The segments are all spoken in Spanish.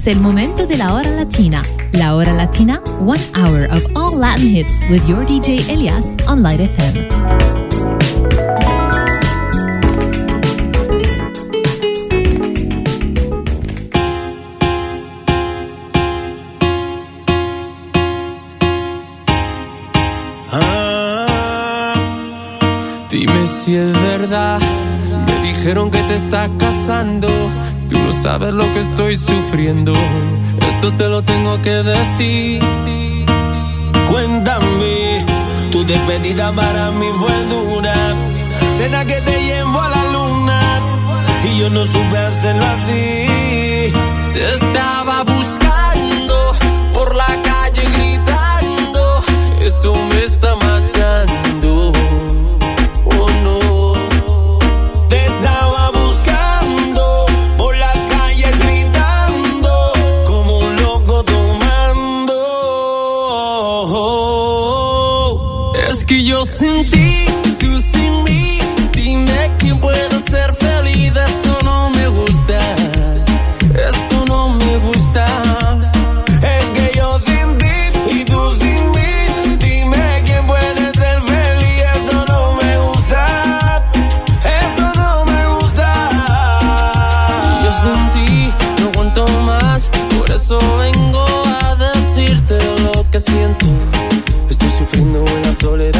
Es el momento de la hora latina. La hora latina, one hour of all Latin hits with your DJ Elias on Light FM. Ah, dime si es verdad. Me dijeron que te estás casando Tú no sabes lo que estoy sufriendo. Esto te lo tengo que decir. Cuéntame, tu despedida para mí fue dura. Cena que te llevo a la luna. Y yo no supe hacerlo así. Te estaba que siento. Estoy sufriendo en la soledad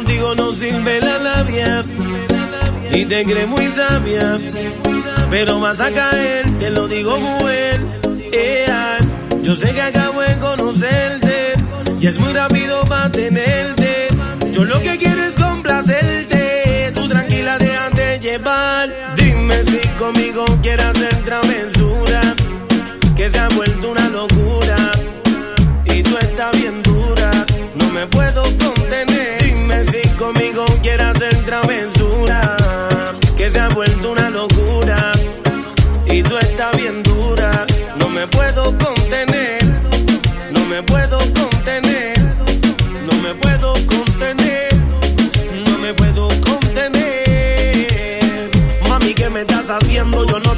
Contigo no sirve la labia. Y te crees muy sabia. Pero vas a caer, te lo digo muy bien. yo sé que acabo de conocerte y es muy rápido para tenerte. Yo lo que quiero es complacerte.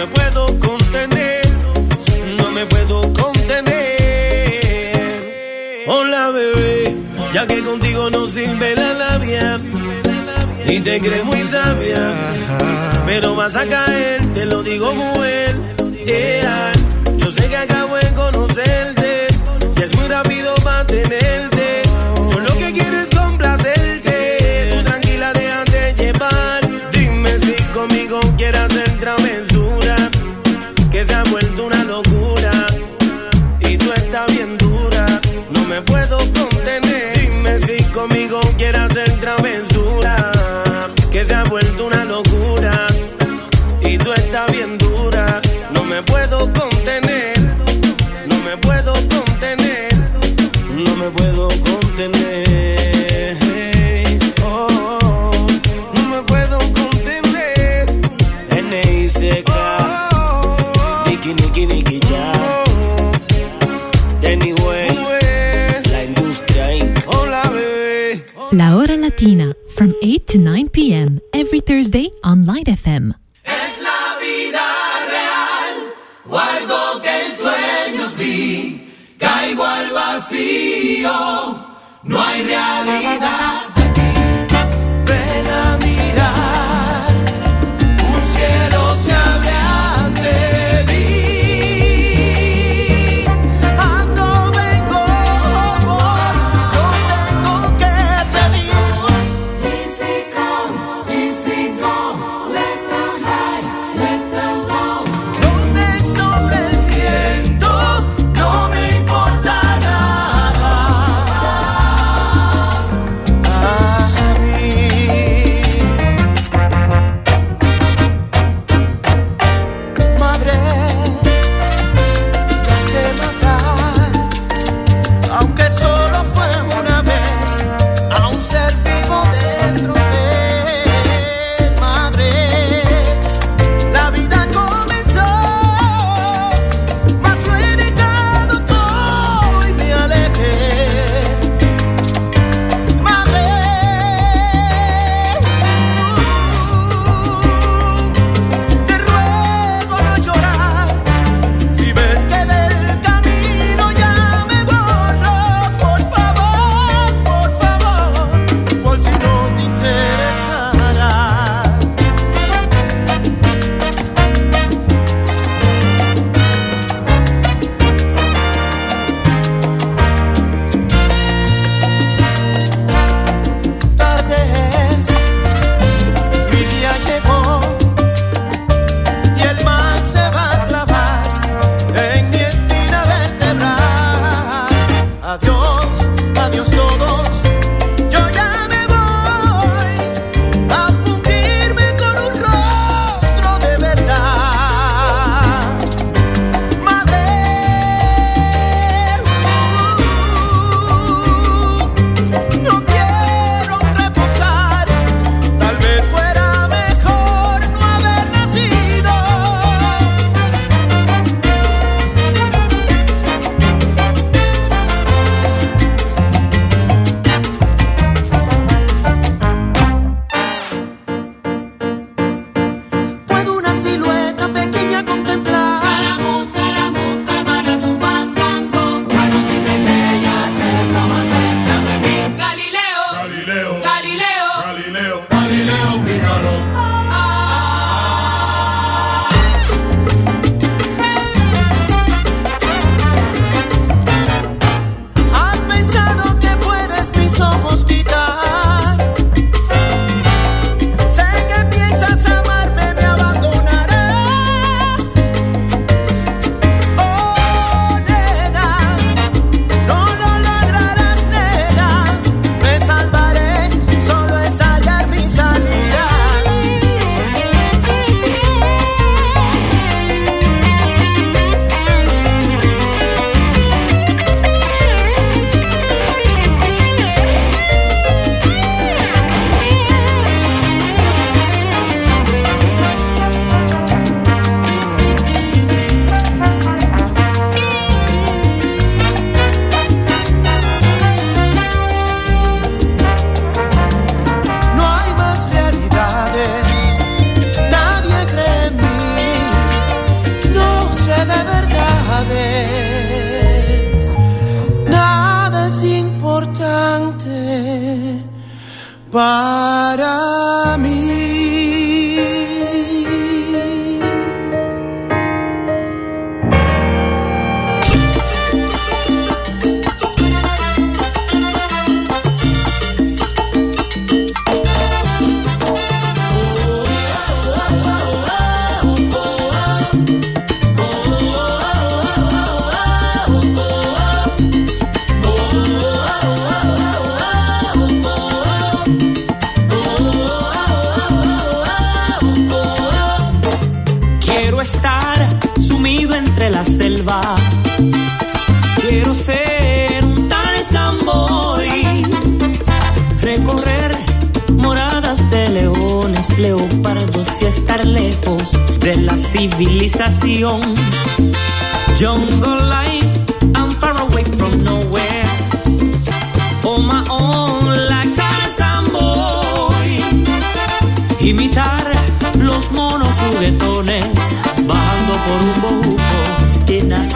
Me puedo contener, no me puedo contener. Hola bebé, ya que contigo no sirve la labia y te crees muy sabia, pero vas a caer, te lo digo muy yeah. Yo sé que acabo de conocerte y es muy rápido para tenerte. Yo lo que quiero es complacerte, tú tranquila déjate llevar. Dime si conmigo quieres hacer travesura, que se ha vuelto una locura y tú estás bien dura, no me puedo contener. Dime si conmigo quieres hacer travesura que se ha vuelto una locura to 9 p.m. every Thursday on Light FM. Es la vida real o algo que en sueños vi. Caigo al vacío, no hay realidad.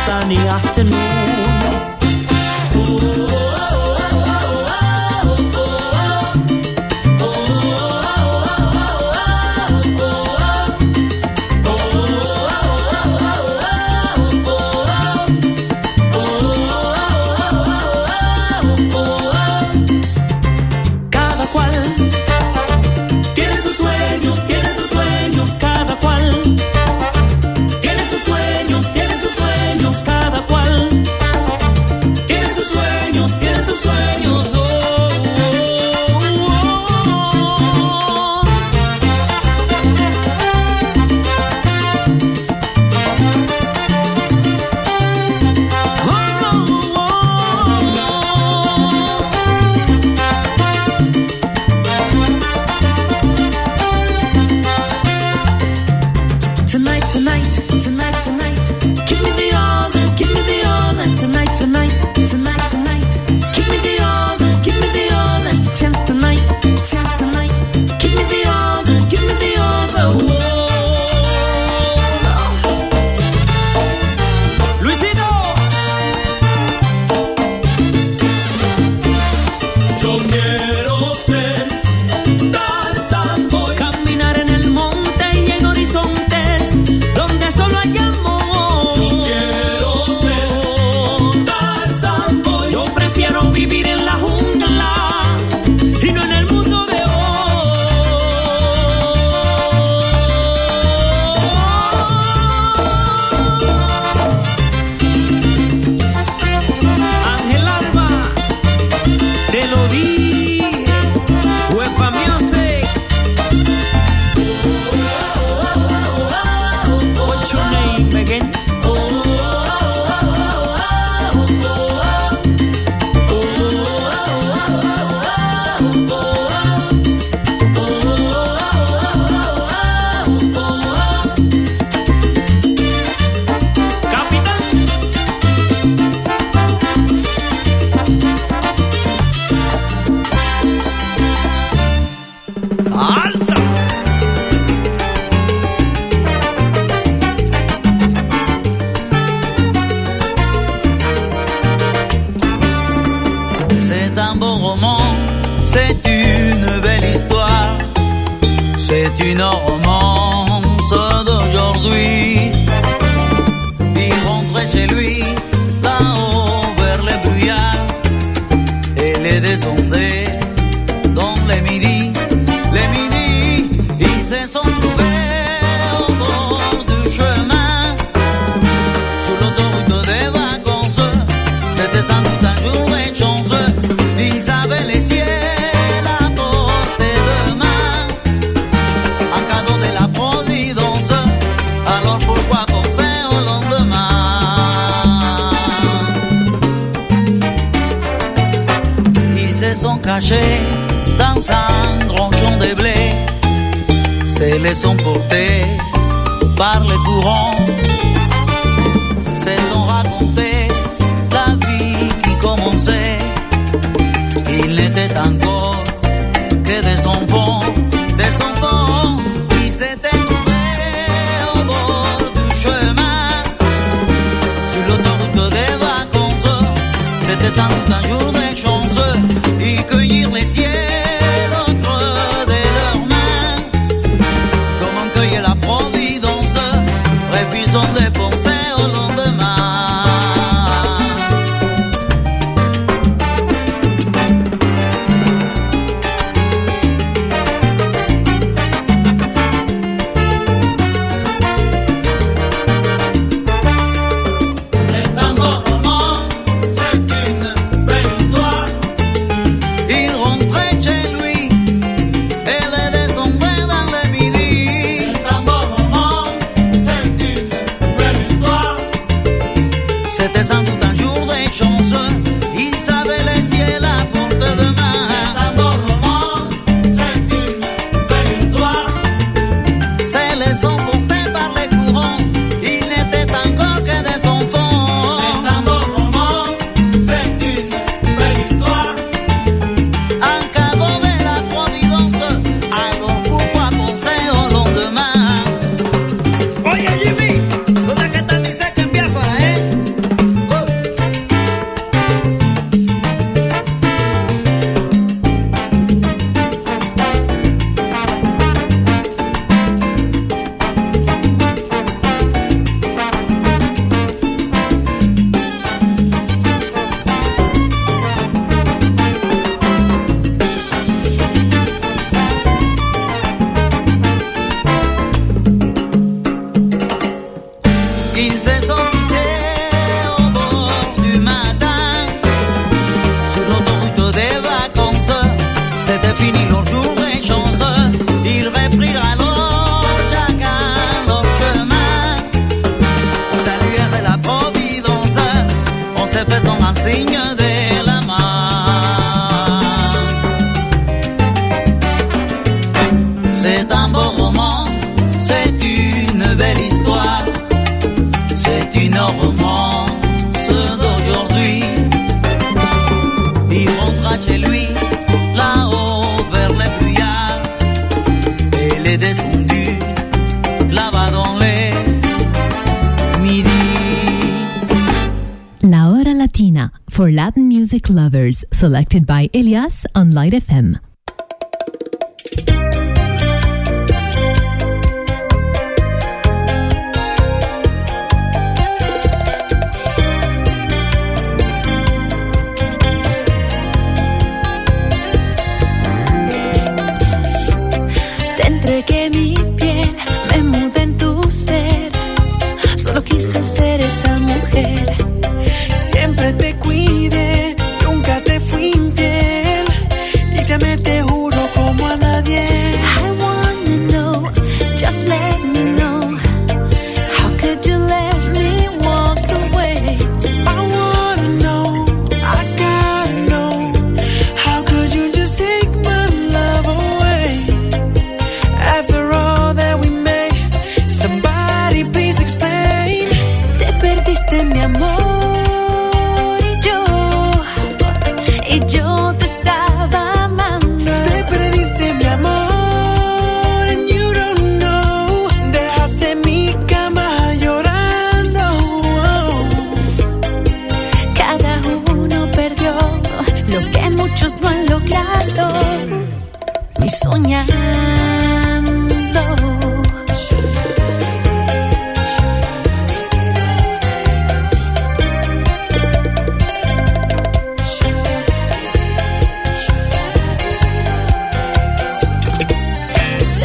Sunny afternoon. et cueillir les siennes. C'est un beau roman, c'est une belle histoire, c'est une romance d'aujourd'hui. Il rentra chez lui, là-haut vers les brouillards, et les descendu là-bas dans les midi. La hora latina for Latin music lovers, selected by Elias on Light FM.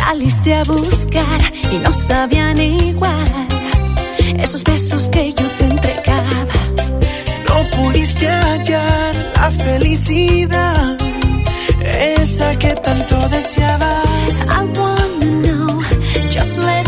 Saliste a buscar y no sabían igual esos besos que yo te entregaba. No pudiste hallar la felicidad, esa que tanto deseabas. I wanna know, just let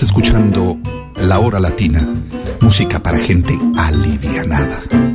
escuchando La Hora Latina, música para gente alivianada.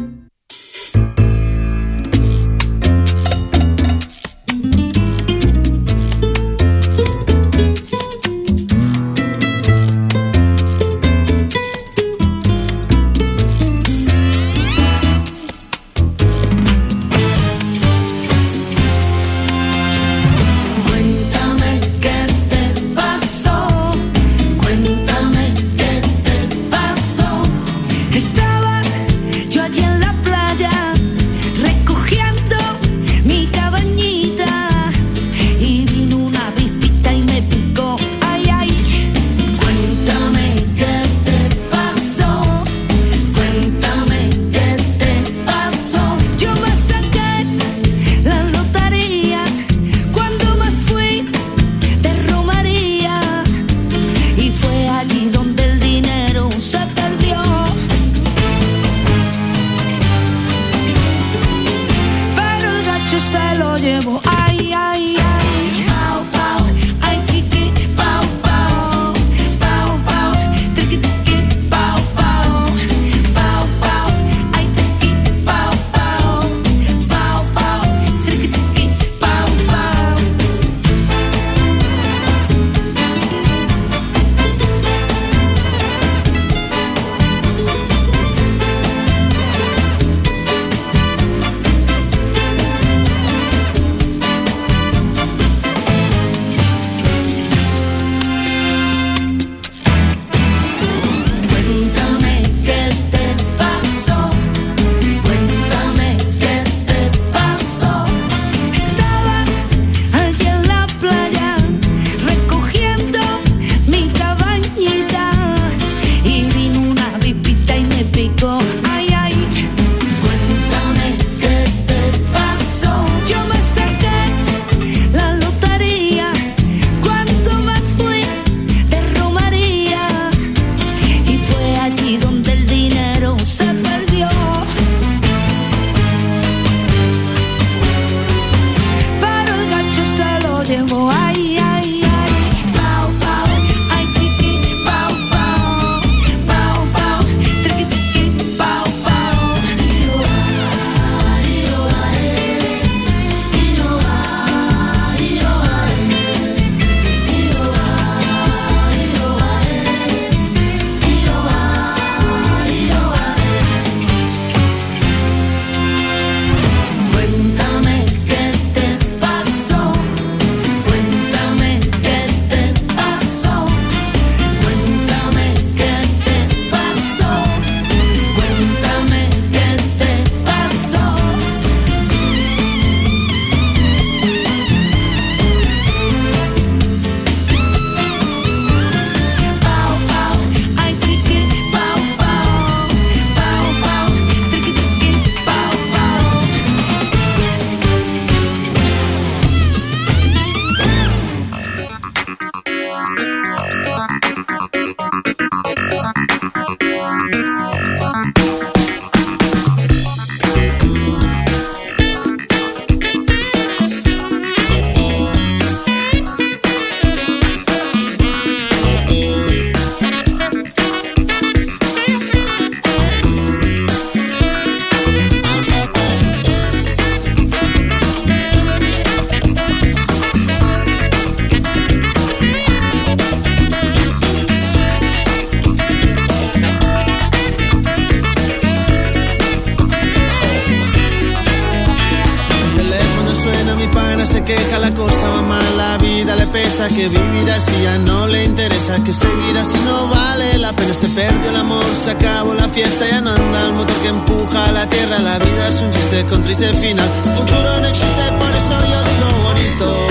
Que vivir así ya no le interesa, que seguir así no vale la pena, se perdió el amor, se acabó la fiesta, ya no anda el motor que empuja a la tierra, la vida es un chiste con triste final, futuro no existe, por eso yo digo bonito,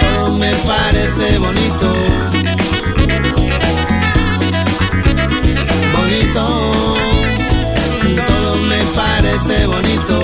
todo me parece bonito. Bonito, todo me parece bonito.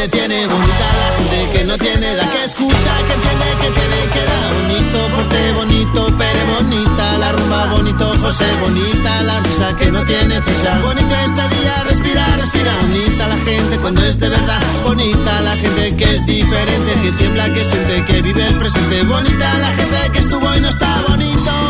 detiene. Bonita la gente que no tiene edad, que escucha, que entiende, que tiene que dar. Bonito porte, bonito pere, bonita la rumba, bonito José, bonita la brisa que no tiene prisa. Bonito este día, respira, respira. Bonita la gente cuando es de verdad. Bonita la gente que es diferente, que tiembla, que siente, que vive el presente. Bonita la gente que estuvo y no está bonito.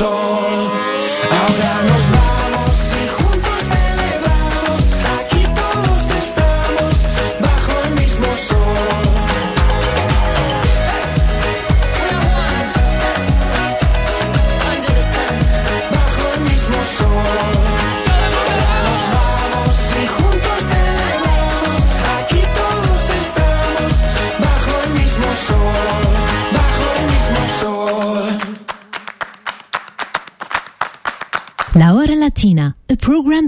sol.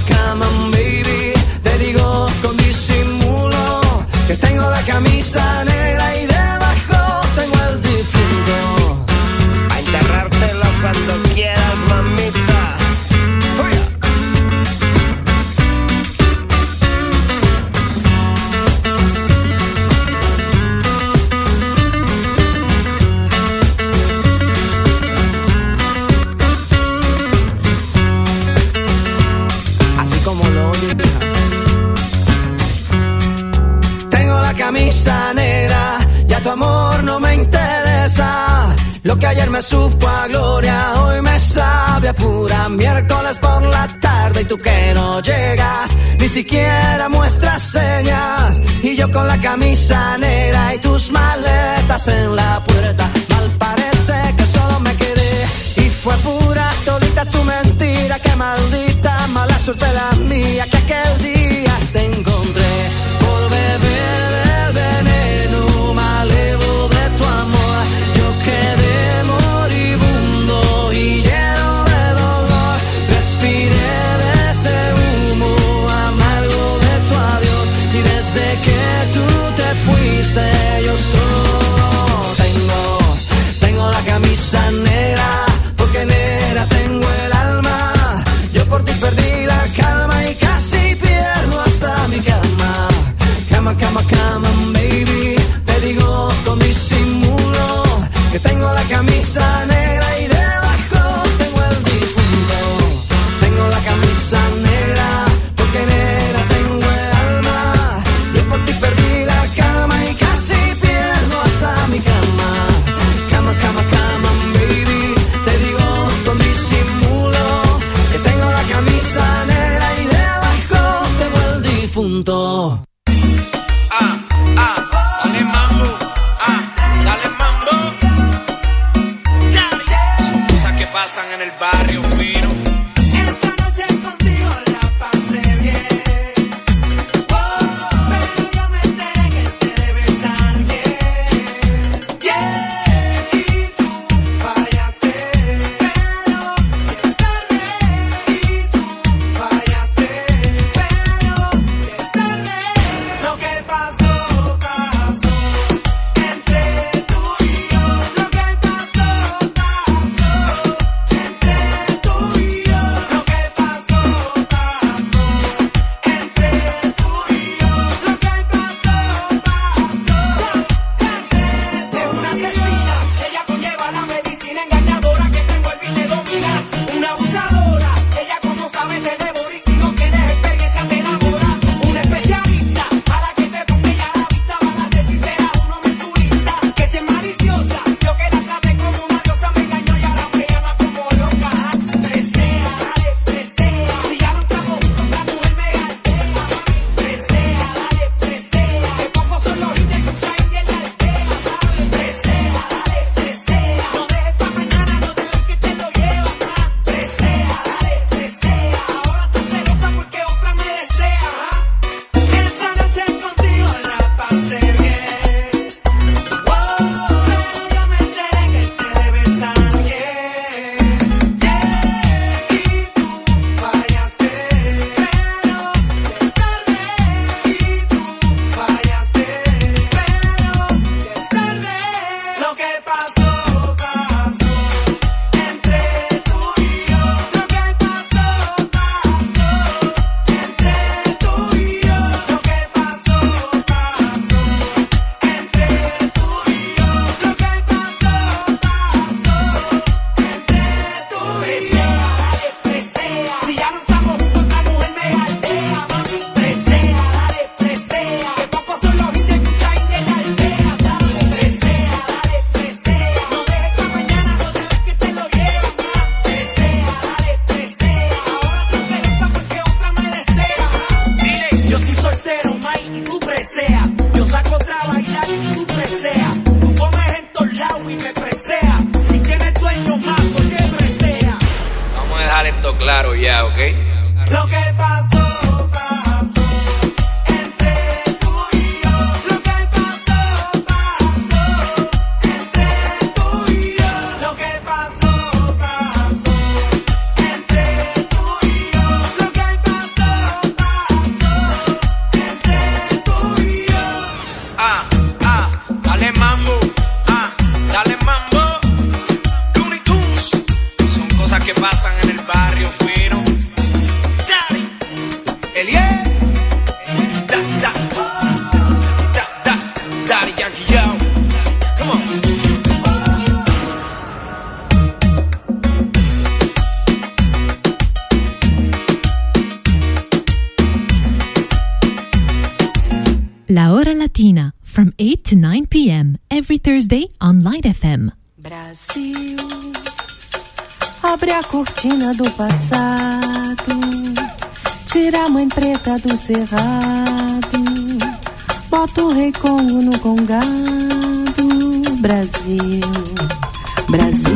come on from 8 to 9 p.m. every Thursday on Light FM. Brasil, abre a cortina do passado, tira a mãe preta do cerrado, bota o rei Congo no congado. Brasil, Brasil.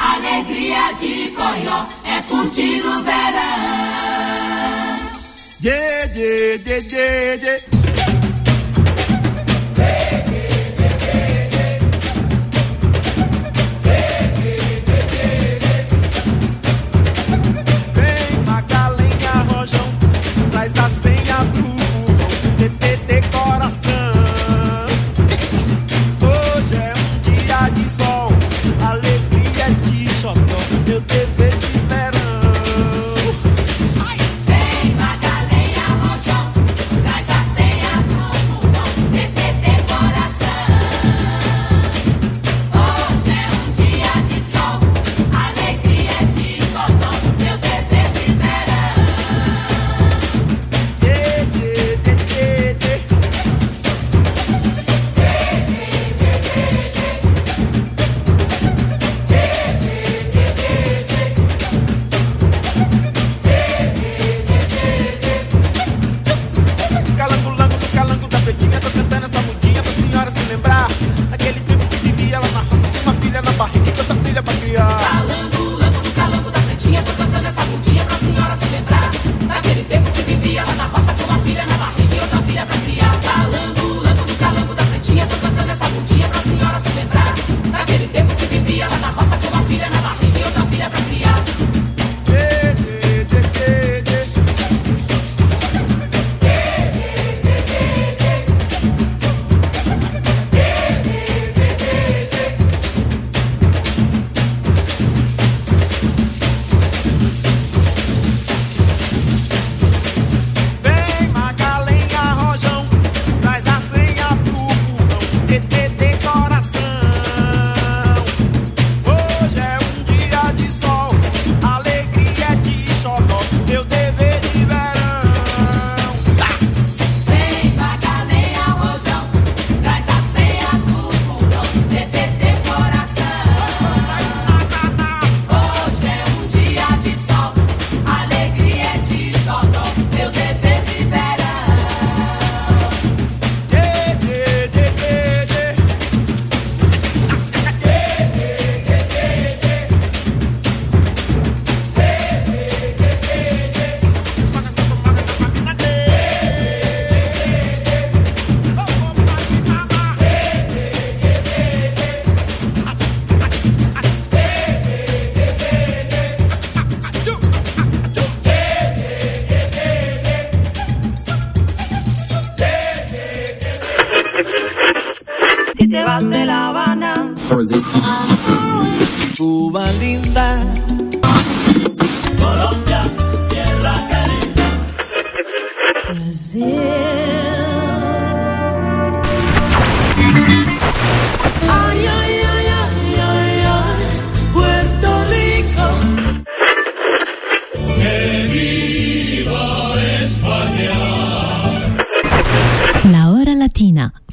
Alegria de Coió é curtir o verão. Yeah, yeah, yeah, yeah, yeah.